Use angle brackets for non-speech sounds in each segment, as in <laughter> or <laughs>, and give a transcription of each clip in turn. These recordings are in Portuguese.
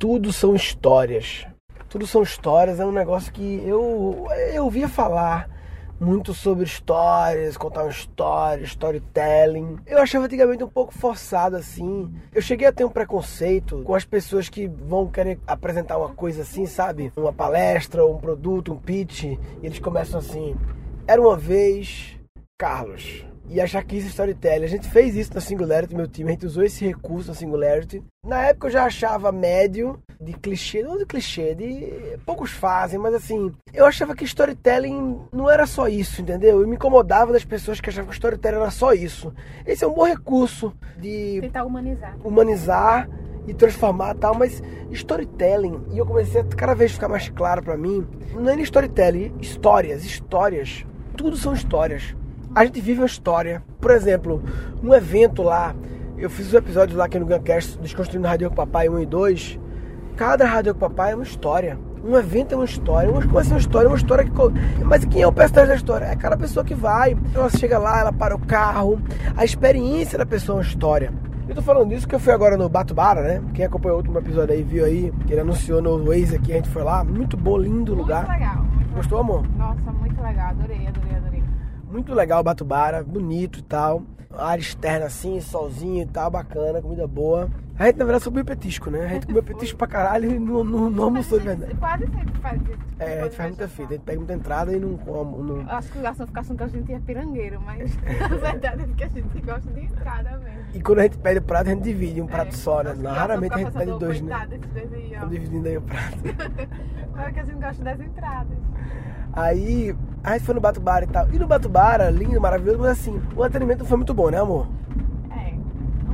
tudo são histórias. Tudo são histórias, é um negócio que eu, eu ouvia falar muito sobre histórias, contar uma história, storytelling. Eu achava antigamente um pouco forçado assim. Eu cheguei a ter um preconceito com as pessoas que vão querer apresentar uma coisa assim, sabe? Uma palestra, um produto, um pitch, e eles começam assim: Era uma vez Carlos e achar que isso é storytelling. A gente fez isso na Singularity, meu time, a gente usou esse recurso na Singularity. Na época eu já achava médio, de clichê, não de clichê, de poucos fazem, mas assim, eu achava que storytelling não era só isso, entendeu? Eu me incomodava das pessoas que achavam que storytelling era só isso. Esse é um bom recurso de Tentar humanizar. humanizar e transformar tal, mas storytelling, e eu comecei a cada vez ficar mais claro pra mim, não é nem storytelling, histórias, histórias, tudo são histórias. A gente vive uma história. Por exemplo, um evento lá, eu fiz os episódios lá aqui no Guncast, Desconstruindo Rádio com Papai 1 e 2. Cada Rádio com Papai é uma história. Um evento é uma história, uma coisa é uma história, uma história que. Mas quem é o personagem da história? É aquela pessoa que vai, ela chega lá, ela para o carro, a experiência da pessoa é uma história. Eu tô falando disso porque eu fui agora no Batubara, né? Quem acompanhou o último episódio aí viu aí, que ele anunciou no Waze aqui, a gente foi lá. Muito bom, lindo lugar. Muito legal. Muito Gostou, amor? Nossa, muito legal. Adorei, adorei. Muito legal o Batubara, bonito e tal. Área externa assim, solzinho e tal, bacana, comida boa. A gente na verdade subiu petisco, né? A gente comeu petisco pra caralho e não, não, não almoçou de verdade. <laughs> Quase sempre faz isso. É, a gente faz muita fita, a gente pega muita entrada e não come. Não... Eu acho que o garçom fica achando que a gente é pirangueiro, mas <laughs> a verdade é que a gente gosta de entrada mesmo. E quando a gente pede o prato, a gente divide um prato É. só, né? Raramente a gente pede dois, né? "Coitado desses dois aí, ó." Estamos dividindo aí o prato. <laughs> Claro que a gente gosta das entradas. Aí a gente foi no Batubara e tal. E no Batubara, lindo, maravilhoso, mas assim, o atendimento não foi muito bom, né, amor? É.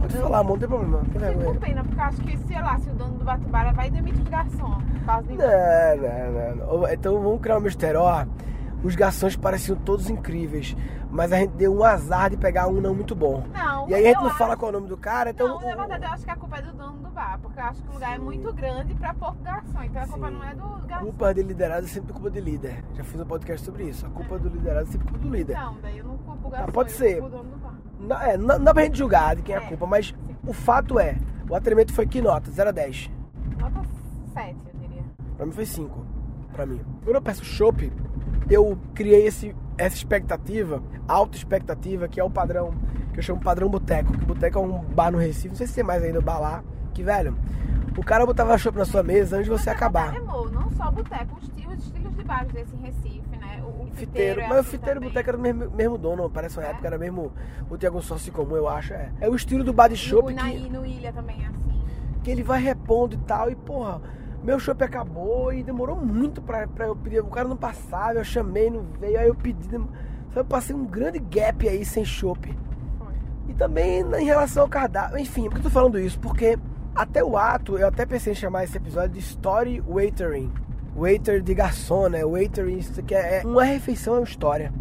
Pode falar, amor, não tem problema. Não tem com pena, porque eu acho que, sei lá, se o dono do Batubara vai demitir os por causa de Não, não, não. Então vamos criar um mistério. Ó, os garçons pareciam todos incríveis, mas a gente deu um azar de pegar um não muito bom. Não, E aí a gente não acho- fala qual é o nome do cara, então. Não, na verdade eu acho que a culpa é do dono do bar, porque eu acho que o lugar é muito grande pra pouco garçom, então a culpa Sim. não é do garçom. Culpa de liderado é sempre culpa de líder. Já fiz um podcast sobre isso. A culpa do liderado é sempre culpa do líder. Não, daí eu não culpo o garçom, pode eu ser. culpo o dono do bar. Não, é, não, não dá pra gente julgar de quem é a É, culpa, mas sim. o fato é, o atendimento foi que nota? 0 a 10. Nota 7, eu diria. Pra mim foi 5. Pra mim. Quando eu peço chopp, eu criei esse, essa expectativa, alta expectativa, que é o padrão, que eu chamo padrão boteco. Que boteco é um bar no Recife, não sei se tem mais ainda bar lá. Que, velho, o cara botava chopp na sua mesa antes de você acabar. É, amor, não só boteco, os estilos, os estilos de bares desse em Recife, né? O, o Fiteiro, é mas o assim fiteiro e boteco era do mesmo, mesmo dono, parece uma É? época, era mesmo. O Tiago Sócio comum, eu acho. É, é o estilo do bar de chopp No, na, que, no Ilha também é assim. que ele vai repondo e tal, e porra, meu chopp acabou e demorou muito pra, pra eu pedir. O cara não passava, eu chamei, não veio, aí eu pedi. Só eu passei um grande gap aí sem chopp. Foi. E também em relação ao cardápio. Enfim, por que eu tô falando isso? Porque até o ato, eu até pensei em chamar esse episódio de Story Waitering. Waiter de garçom, né? Waitering, isso aqui é uma refeição, é uma história.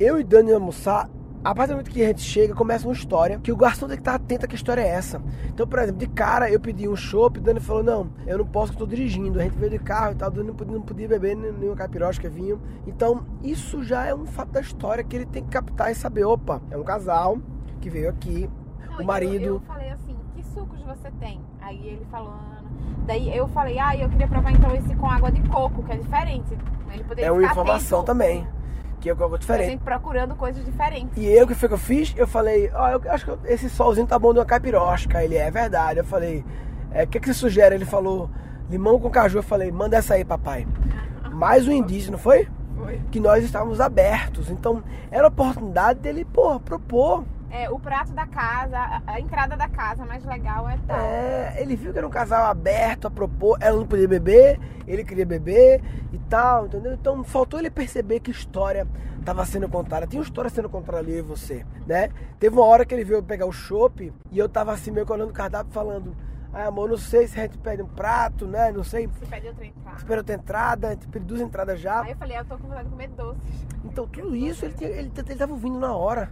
Eu e Dani almoçar, a partir do momento que a gente chega, começa uma história que o garçom tem que estar atento a que história é essa. Então, por exemplo, de cara eu pedi um chopp, Dani falou: Não, eu não posso que eu tô dirigindo. A gente veio de carro e tal, Dani não podia, não podia beber nem- nenhuma capirosca, vinho. Então, isso já é um fato da história que ele tem que captar e saber: opa, é um casal que veio aqui, Não, o eu- marido. Eu, falei assim, que sucos você tem? Aí ele falando. Daí eu falei, ah, eu queria provar então esse com água de coco, que é diferente. Ele poderia É uma informação atento. também, que é algo A diferente. gente procurando coisas diferentes. E eu, o que foi que eu fiz? Eu falei, ó, eu acho que esse solzinho tá bom de uma caipirosca. Ele, é verdade. Eu falei, é, o que, que você sugere? Ele falou, limão com caju. Eu falei, manda essa aí, papai. <laughs> Mais um indício, não foi? Foi. Que nós estávamos abertos. Então, era a oportunidade dele, porra, propor. É, o prato da casa, a, entrada da casa mais legal é tal. É, ele viu que era um casal aberto a propor, ela não podia beber, ele queria beber e tal, entendeu? Então faltou ele perceber que história estava sendo contada. Tinha uma história sendo contada ali eu e você, né? Teve uma hora que ele veio pegar o chopp e eu tava assim meio que olhando o cardápio falando, ai amor, não sei se a gente pede um prato, né? Não sei. Se pede outra entrada. Espera outra entrada, a gente pediu duas entradas já. Aí eu falei, ah, eu tô com vontade de comer doces. Então tudo isso ele, tinha- ele, ele tava ouvindo na hora.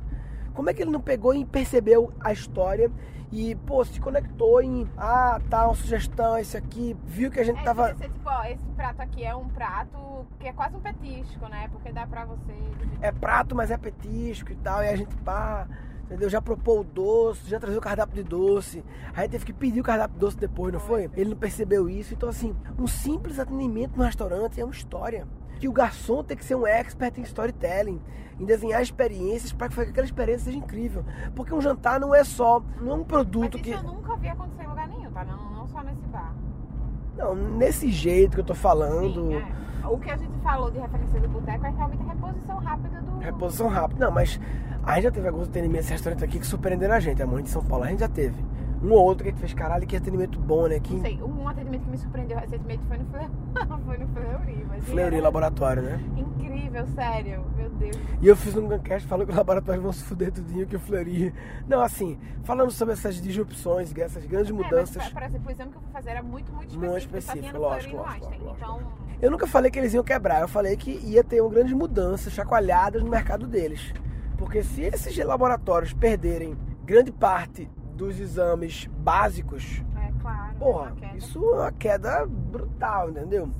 Como é que ele não pegou e percebeu a história e, pô, se conectou em, ah, tá, uma sugestão, esse aqui, viu que a gente É, tava. ser, tipo, ó, esse prato aqui é um prato que é quase um petisco, né? Porque dá pra você. É prato, mas é petisco e tal, e a gente, pá, Entendeu? Já propôs o doce, já trazia o cardápio de doce. Aí teve que pedir o cardápio de doce depois, não foi? Ele não percebeu isso. Então, assim, um simples atendimento no restaurante é uma história. Que o garçom tem que ser um expert em storytelling, em desenhar experiências para que aquela experiência seja incrível. Porque um jantar não é só, não é um produto Mas isso que. eu nunca vi acontecer em lugar nenhum, tá? Não, não só nesse bar. Não, nesse jeito que eu tô falando. Sim, é. O que a gente falou de referência do boteco é realmente a reposição rápida do. Reposição rápida. Não, mas a gente já teve alguns atendimentos em restaurante aqui que surpreenderam a gente. A mãe de São Paulo, a gente já teve. Um ou outro que a gente fez, caralho, que atendimento bom, né? Que Não sei, um atendimento que me surpreendeu recentemente foi no Fleur... <laughs> foi no Fleury. Mas Fleury era Laboratório, né? Incrível, sério. Meu Deus. E eu fiz um Guncast falando que os laboratórios vão se fuder tudinho, que o Fleury... Não, assim, falando sobre essas disrupções, essas grandes mudanças... É, mas, por exemplo, o exame que eu fui fazer era muito, muito Muito específico. específico, tinha no lógico, lógico, lógico, Então, Eu nunca falei que eles iam quebrar, eu falei que ia ter uma grandes mudanças, chacoalhadas no mercado deles. Porque se esses laboratórios perderem grande parte dos exames básicos, é claro. porra, uma queda. isso é uma queda brutal, entendeu?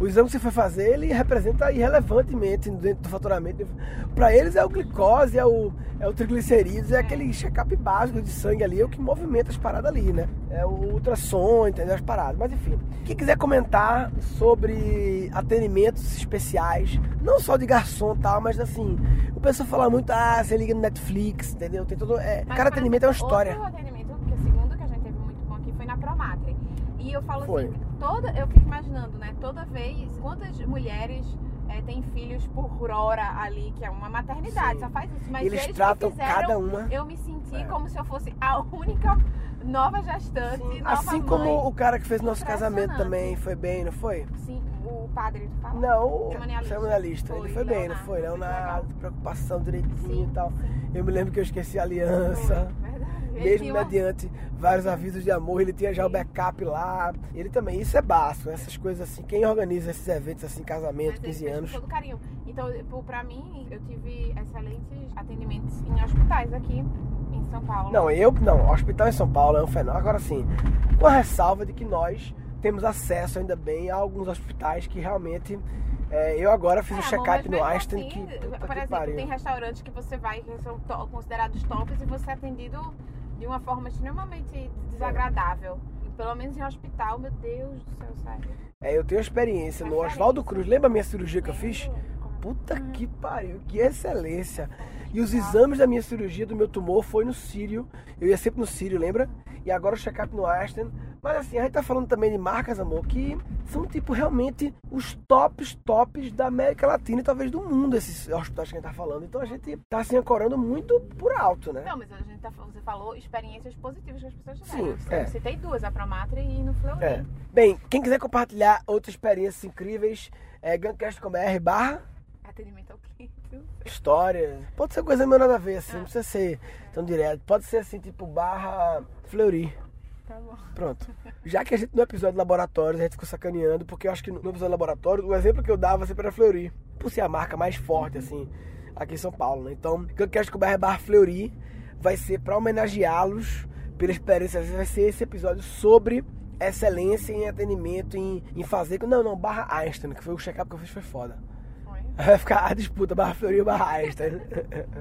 O exame que você foi fazer, ele representa irrelevantemente dentro do faturamento. Para eles é o glicose, é o, é o triglicerídeos, é, É. aquele check-up básico de sangue ali, é o que movimenta as paradas ali, né? É o ultrassom, entendeu? As paradas. Mas enfim, quem quiser comentar sobre atendimentos especiais, não só de garçom e tal, mas assim, o pessoal fala muito, ah, você liga no Netflix, entendeu? Tem todo. É, Mas, cada atendimento é uma história. Outro atendimento, que é o segundo que a gente teve muito bom aqui, foi na Promatre. E eu falo Foi. assim, toda, eu fico imaginando, né? Toda vez, quantas mulheres eh, têm filhos por hora ali, que é uma maternidade, Sim. só faz isso. Mas Eles eles, tratam fizeram, cada uma. Eu me senti É. como se eu fosse a única nova gestante, nova Assim mãe. como o cara que fez nosso casamento também foi bem, não foi? Sim, o padre, fala? Não, o cerimonialista. Ele Foi, foi bem, não Leonardo, foi? foi Leonardo, preocupação direitinho Sim, e tal. Eu me lembro que eu esqueci a Foi, aliança. verdade. Mesmo uma- mediante vários avisos de amor, ele tinha já o backup lá. Ele também, isso é básico, essas coisas assim. Quem organiza esses eventos assim, casamento, Mas ele 15 fez com anos. todo carinho. Então, tipo, pra mim, eu tive excelentes atendimentos em hospitais aqui em São Paulo. Não, eu não, hospital em São Paulo é um fenômeno. Agora sim, com a ressalva de que nós temos acesso ainda bem a alguns hospitais que realmente. é, eu agora fiz É, o amor, check-up no Einstein assim, que. Por que exemplo, pariu. tem restaurantes que você vai que são to- considerados tops e você é atendido de uma forma extremamente desagradável. E Pelo menos em hospital, meu Deus do céu, sério. É, eu tenho experiência no. Oswaldo Cruz. Lembra a minha cirurgia que eu fiz? Puta Hum. que pariu, que excelência. E os exames da minha cirurgia, do meu tumor, foi no Sírio. Eu ia sempre no Sírio, lembra? E agora o check-up no Einstein. Mas assim, a gente tá falando também de marcas, amor, que são tipo realmente os tops, tops da América Latina e talvez do mundo, esses hospitais que a gente tá falando. Então a gente tá assim ancorando muito por alto, né? Não, mas a gente tá, você falou experiências positivas que as pessoas Sim, tiveram. é. Eu citei duas, a Promatre e no Fleury. É. Bem, quem quiser compartilhar outras experiências incríveis, é gancast.com.br barra Atendimento ao cliente. história. Pode ser coisa meio nada a ver, assim, não precisa ser tão direto. Pode ser assim, tipo, barra Fleury. Tá bom. Pronto. Já que a gente no episódio de laboratórios a gente ficou sacaneando, porque eu acho que no episódio de laboratório, o exemplo que eu dava sempre era Fleury. Por ser a marca mais forte, assim, aqui em São Paulo, né? Então, acho que o barra barra Fleury vai ser pra homenageá-los pela experiência. Vai ser esse episódio sobre excelência em atendimento, em, em fazer. Não, não, barra Einstein, que foi o check-up que eu fiz, foi foda. Vai ficar a disputa, barra Fleury barra Einstein.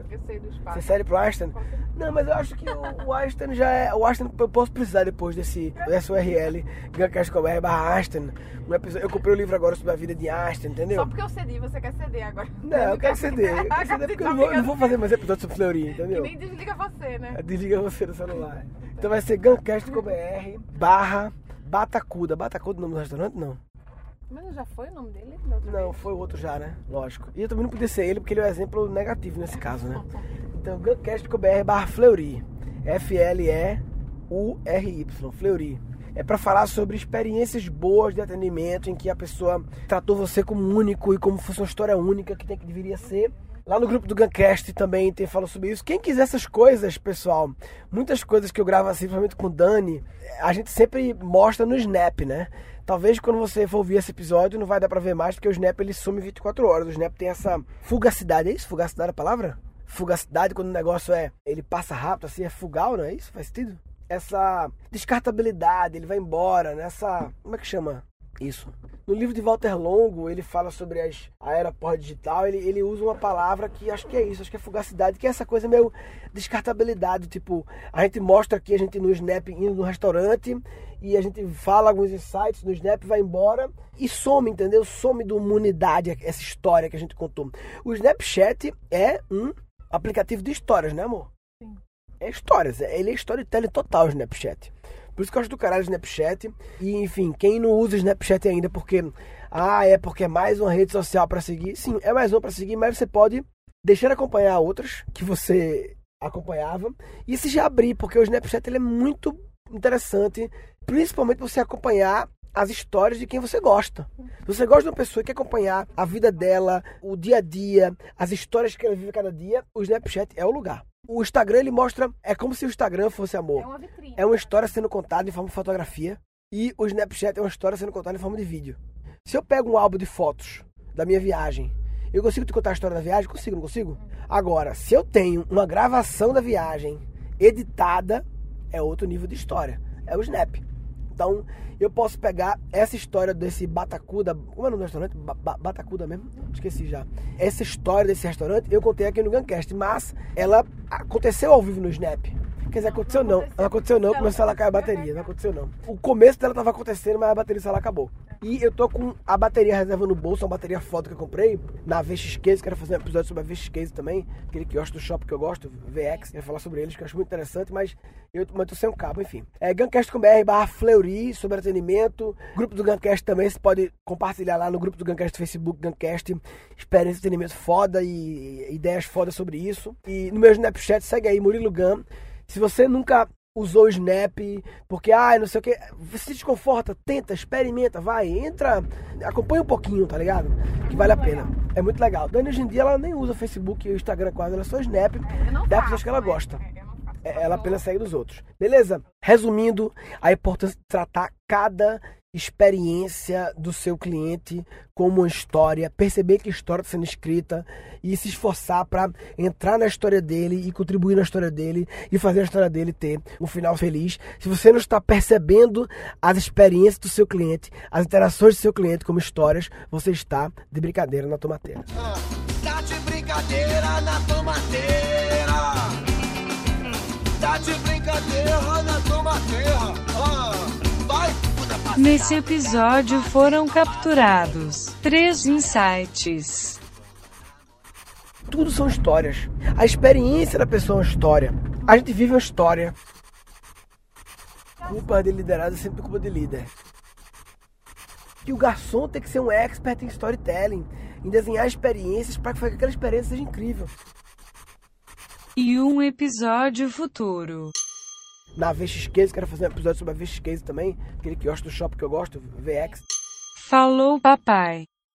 Eu sei do espaço. Você sério pro Einstein? Não, mas eu acho que o, o Einstein já é. O Einstein eu posso precisar depois desse, dessa URL, gancast.com.br barra Einstein. Um episódio, eu comprei o livro agora sobre a vida de Einstein, entendeu? Só porque eu cedi, você quer ceder agora. Não, eu quero ceder. Eu quero ceder porque eu não vou, não vou fazer mais episódios sobre Fleury, Que entendeu? nem desliga você, né? Desliga você do celular. Então vai ser gancast.com.br barra Batacuda. Batacuda o nome do restaurante? Não. Mas já foi o nome dele? Não, vez? foi o outro já, né? Lógico. E eu também não podia ser ele porque ele é o exemplo negativo nesse caso, né? <laughs> Então, gancast.com.br barra Fleury. F-L-E-U-R-Y. Fleury. É para falar sobre experiências boas de atendimento em que a pessoa tratou você como único e como fosse uma história única que tem que deveria ser. Lá no grupo do Guncast também tem falado sobre isso. Quem quiser essas coisas, pessoal, muitas coisas que eu gravo assim, principalmente com o Dani, a gente sempre mostra no Snap, né? Talvez quando você for ouvir esse episódio não vai dar pra ver mais, porque o Snap ele some 24 horas. O Snap tem essa fugacidade, é isso? Fugacidade é a palavra? Fugacidade quando o negócio é, ele passa rápido, assim, é fugal, não é isso? Faz sentido? Essa descartabilidade, ele vai embora, nessa, como é que chama? Isso. No livro de Walter Longo, ele fala sobre as, a era pós-digital, ele, ele usa uma palavra que acho que é isso, acho que é fugacidade, que é essa coisa meio descartabilidade, tipo, a gente mostra aqui a gente no Snap indo no restaurante e a gente fala alguns insights no Snap, vai embora e some, entendeu? Some do humanidade essa história que a gente contou. O Snapchat é um aplicativo de histórias, né, amor? Sim. É histórias, ele é storytelling total o Snapchat. Por isso que eu acho do caralho o Snapchat. E, enfim, quem não usa o Snapchat ainda porque. Ah, é porque é mais uma rede social para seguir. Sim, é mais uma para seguir, mas você pode deixar de acompanhar outras que você acompanhava e se já abrir, porque o Snapchat ele é muito interessante, principalmente você acompanhar as histórias de quem você gosta. Se você gosta de uma pessoa que quer acompanhar a vida dela, o dia a dia, as histórias que ela vive cada dia, o Snapchat é o lugar. O Instagram ele mostra, é como se o Instagram fosse amor. É uma vitrine. É uma história sendo contada em forma de fotografia e o Snapchat é uma história sendo contada em forma de vídeo. Se eu pego um álbum de fotos da minha viagem, eu consigo te contar a história da viagem? Consigo, não consigo? Agora, se eu tenho uma gravação da viagem editada, é outro nível de história. É o Snap. Então, eu posso pegar essa história desse Batacuda. Como é o nome do restaurante? Ba ba Batacuda mesmo? Esqueci já. Essa história desse restaurante eu contei aqui no Guncast, mas ela aconteceu ao vivo no Snap. Quer dizer, aconteceu não. Não aconteceu não, começou a cair a bateria. Não aconteceu não. O começo dela tava acontecendo, mas a bateria lá acabou. E eu tô com a bateria reserva no bolso, uma bateria foda que eu comprei na VX Case. Quero fazer um episódio sobre a VX Case também. Aquele quiosque do shopping que eu gosto, VX. Quero falar sobre eles, que eu acho muito interessante, mas eu, mas tô sem um cabo, enfim. É Guncast.com.br barra Fleury sobre atendimento. Grupo do Guncast também, você pode compartilhar lá no grupo do Guncast Facebook, Guncast. Experiência de atendimento foda e ideias foda sobre isso. E no meu Snapchat, segue aí, Murilo Gun. Se você nunca usou o Snap, porque, ah, não sei o que, se desconforta, tenta, experimenta, vai, entra, acompanha um pouquinho, tá ligado? Que vale a pena. É muito legal. Dani hoje em dia ela nem usa Facebook e Instagram quase, ela só Snap, das faço, pessoas que ela gosta. É. É, Ela apenas segue dos outros. Beleza? Resumindo, a importância de tratar cada experiência do seu cliente como uma história, perceber que história está sendo escrita e se esforçar para entrar na história dele e contribuir na história dele e fazer a história dele ter um final feliz. Se você não está percebendo as experiências do seu cliente, as interações do seu cliente como histórias, você está de brincadeira na tomateira. Ah, Tá de brincadeira na tomateira. Tá de brincadeira na tomateira. Nesse episódio foram capturados três insights. Tudo são histórias. A experiência da pessoa é uma história. A gente vive uma história. Culpa de liderado é sempre culpa de líder. Que o garçom tem que ser um expert em storytelling, em desenhar experiências para que aquela experiência seja incrível. E um episódio futuro. Na VX Case, quero fazer um episódio sobre a VX Case também, aquele quiosque do shopping que eu gosto, VX. Falou, papai.